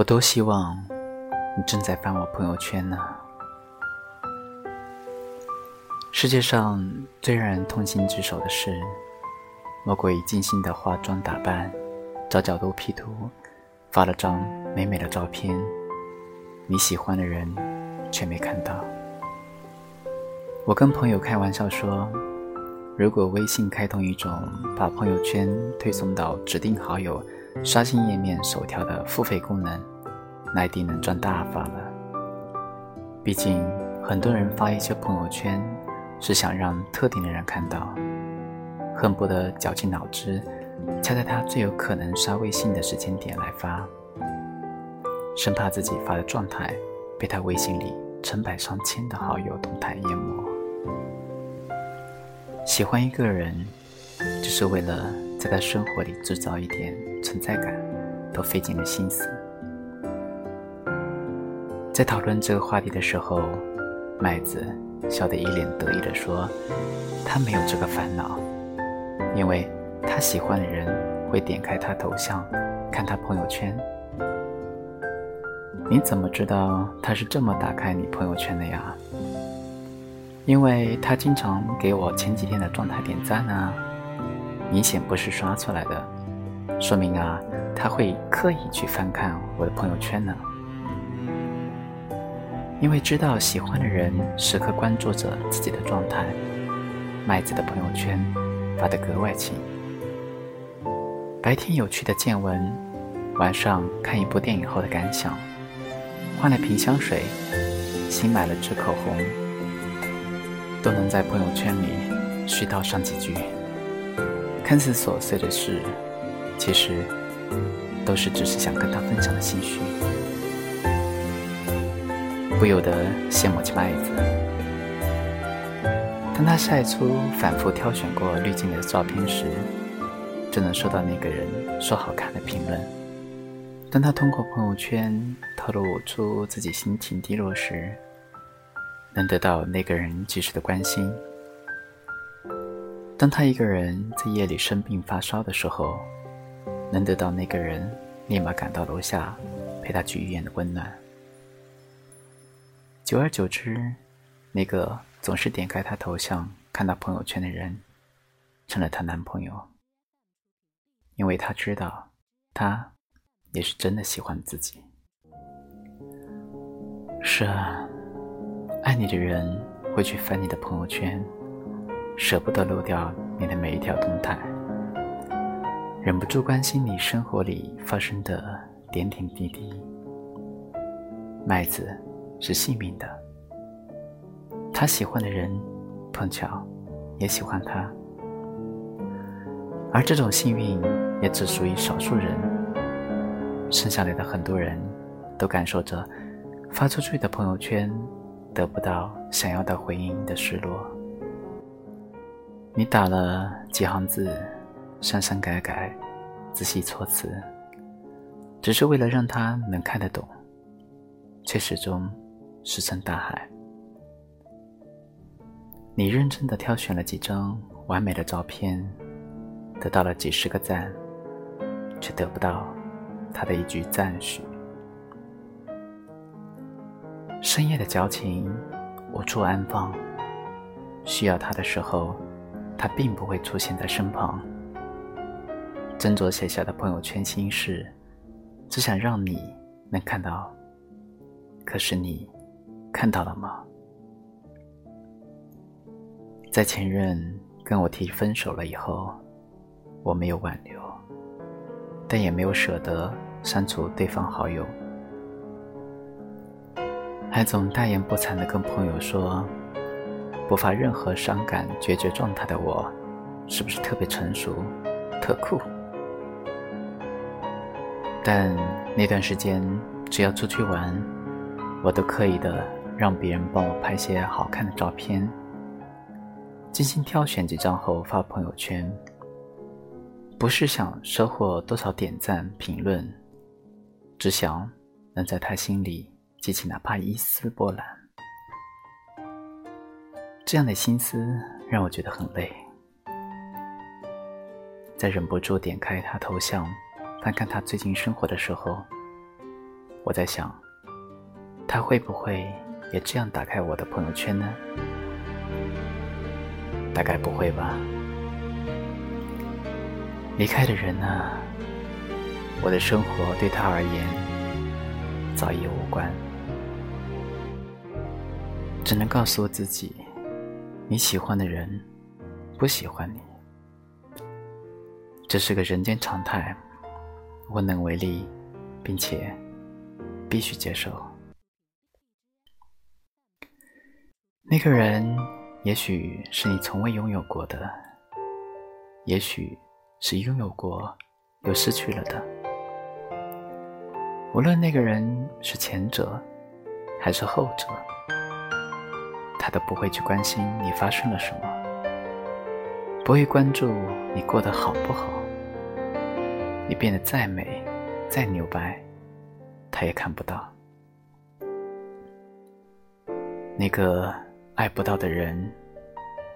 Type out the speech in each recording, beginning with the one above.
我多希望你正在翻我朋友圈呢。世界上最让人痛心疾首的事，莫过于精心的化妆打扮，找角度 P 图，发了张美美的照片，你喜欢的人却没看到。我跟朋友开玩笑说，如果微信开通一种把朋友圈推送到指定好友刷新页面首条的付费功能，那一定能赚大发了。毕竟很多人发一些朋友圈。是想让特定的人看到，恨不得绞尽脑汁，掐在他最有可能刷微信的时间点来发，生怕自己发的状态被他微信里成百上千的好友动态淹没。喜欢一个人，就是为了在他生活里制造一点存在感，都费尽了心思。在讨论这个话题的时候，麦子。笑得一脸得意地说：“他没有这个烦恼，因为他喜欢的人会点开他头像，看他朋友圈。你怎么知道他是这么打开你朋友圈的呀？因为他经常给我前几天的状态点赞啊，明显不是刷出来的，说明啊，他会刻意去翻看我的朋友圈呢。”因为知道喜欢的人时刻关注着自己的状态，麦子的朋友圈发得格外勤。白天有趣的见闻，晚上看一部电影后的感想，换了瓶香水，新买了支口红，都能在朋友圈里絮叨上几句。看似琐碎的事，其实都是只是想跟他分享的心绪。不由得羡慕起麦子。当他晒出反复挑选过滤镜的照片时，就能收到那个人说好看的评论；当他通过朋友圈透露出自己心情低落时，能得到那个人及时的关心；当他一个人在夜里生病发烧的时候，能得到那个人立马赶到楼下陪他去医院的温暖。久而久之，那个总是点开她头像看到朋友圈的人，成了她男朋友。因为他知道，他也是真的喜欢自己。是啊，爱你的人会去翻你的朋友圈，舍不得漏掉你的每一条动态，忍不住关心你生活里发生的点点滴滴。麦子。是幸运的，他喜欢的人碰巧也喜欢他，而这种幸运也只属于少数人。剩下来的很多人都感受着发出去的朋友圈得不到想要的回应的失落。你打了几行字，删删改改，仔细措辞，只是为了让他能看得懂，却始终。石沉大海。你认真的挑选了几张完美的照片，得到了几十个赞，却得不到他的一句赞许。深夜的矫情无处安放，需要他的时候，他并不会出现在身旁。斟酌写下的朋友圈心事，只想让你能看到，可是你。看到了吗？在前任跟我提分手了以后，我没有挽留，但也没有舍得删除对方好友，还总大言不惭的跟朋友说，不发任何伤感决绝状态的我，是不是特别成熟、特酷？但那段时间，只要出去玩，我都刻意的。让别人帮我拍些好看的照片，精心挑选几张后发朋友圈。不是想收获多少点赞评论，只想能在他心里激起哪怕一丝波澜。这样的心思让我觉得很累。在忍不住点开他头像，翻看他最近生活的时候，我在想，他会不会也这样打开我的朋友圈呢？大概不会吧。离开的人呢？我的生活对他而言早已无关，只能告诉我自己：你喜欢的人不喜欢你，这是个人间常态，无能为力，并且必须接受。那个人也许是你从未拥有过的，也许是拥有过又失去了的。无论那个人是前者还是后者，他都不会去关心你发生了什么，不会关注你过得好不好。你变得再美、再牛掰，他也看不到。那个爱不到的人，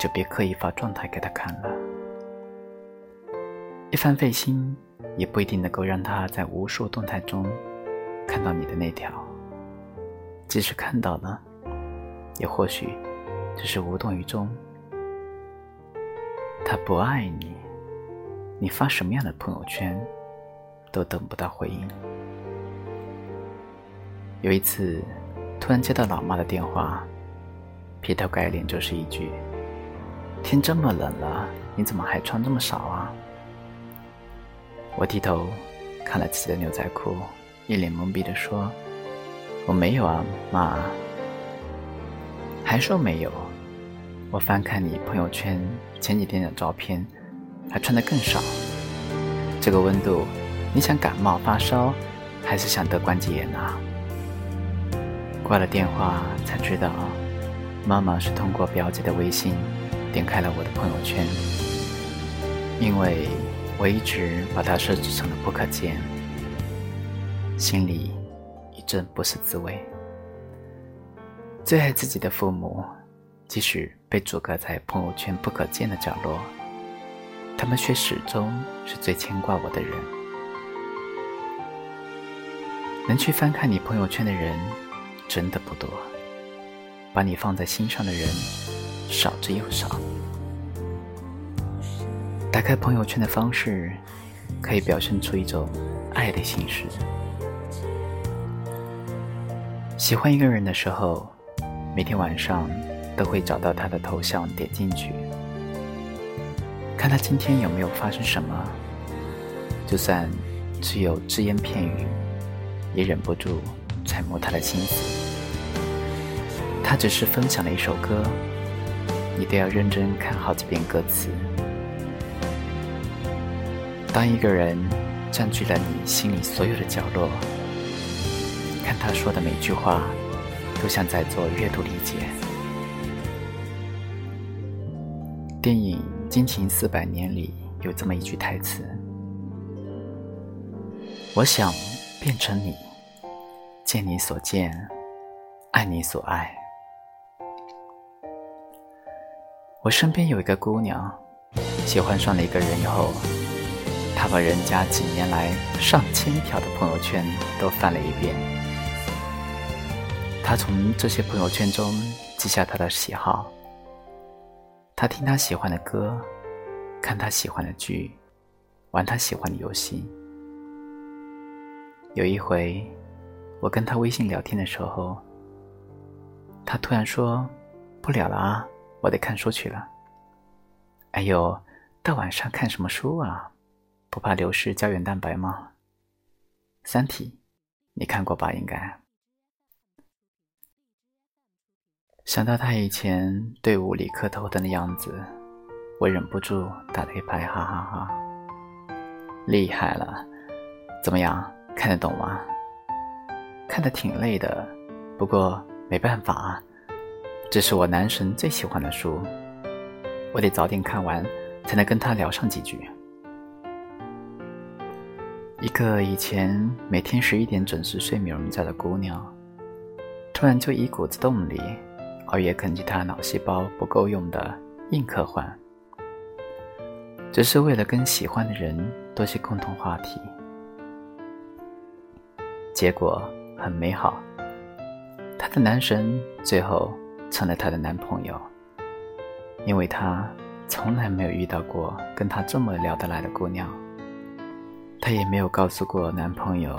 就别刻意发状态给他看了。一番费心，也不一定能够让他在无数动态中。看到你的那条，即使看到了，也或许只是无动于衷。他不爱你，你发什么样的朋友圈，都等不到回应。有一次，突然接到老妈的电话，劈头盖脸就是一句：“天这么冷了，你怎么还穿这么少啊？”我低头看了自己的牛仔裤。一脸懵逼的说：“我没有啊，妈。”还说没有？我翻看你朋友圈前几天的照片，还穿的更少。这个温度，你想感冒发烧，还是想得关节炎啊？挂了电话才知道，妈妈是通过表姐的微信点开了我的朋友圈，因为我一直把它设置成了不可见。心里一阵不是滋味。最爱自己的父母，即使被阻隔在朋友圈不可见的角落，他们却始终是最牵挂我的人。能去翻看你朋友圈的人，真的不多。把你放在心上的人，少之又少。打开朋友圈的方式，可以表现出一种爱的形式。喜欢一个人的时候，每天晚上都会找到他的头像，点进去，看他今天有没有发生什么。就算只有只言片语，也忍不住揣摩他的心思。他只是分享了一首歌，你都要认真看好几遍歌词。当一个人占据了你心里所有的角落。看他说的每句话，都像在做阅读理解。电影《惊情四百年》里有这么一句台词：“我想变成你，见你所见，爱你所爱。”我身边有一个姑娘，喜欢上了一个人以后，她把人家几年来上千条的朋友圈都翻了一遍。她从这些朋友圈中记下他的喜好，她听他喜欢的歌，看他喜欢的剧，玩他喜欢的游戏。有一回，我跟他微信聊天的时候，他突然说：“不聊了啊，我得看书去了。”哎呦，大晚上看什么书啊？不怕流失胶原蛋白吗？《三体》，你看过吧？应该。想到他以前队伍里磕头的那样子，我忍不住打了一拍，哈哈哈！厉害了，怎么样，看得懂吗？看得挺累的，不过没办法啊，这是我男神最喜欢的书，我得早点看完，才能跟他聊上几句。一个以前每天十一点准时睡美容觉的姑娘，突然就一股子动力。熬夜啃吉他，脑细胞不够用的硬科幻，只是为了跟喜欢的人多些共同话题。结果很美好。她的男神最后成了她的男朋友，因为她从来没有遇到过跟她这么聊得来的姑娘。她也没有告诉过男朋友，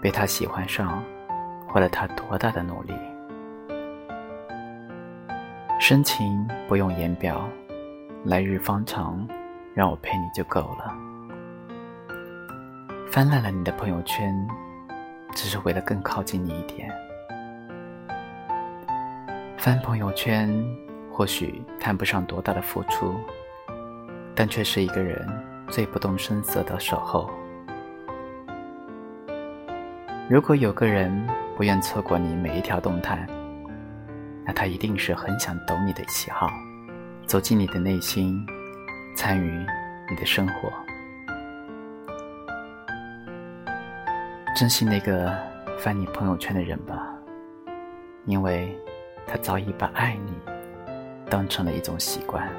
被她喜欢上，花了她多大的努力。深情不用言表，来日方长，让我陪你就够了。翻烂了你的朋友圈，只是为了更靠近你一点。翻朋友圈，或许谈不上多大的付出，但却是一个人最不动声色的守候。如果有个人不愿错过你每一条动态，那他一定是很想懂你的喜好，走进你的内心，参与你的生活。珍惜那个翻你朋友圈的人吧，因为他早已把爱你当成了一种习惯。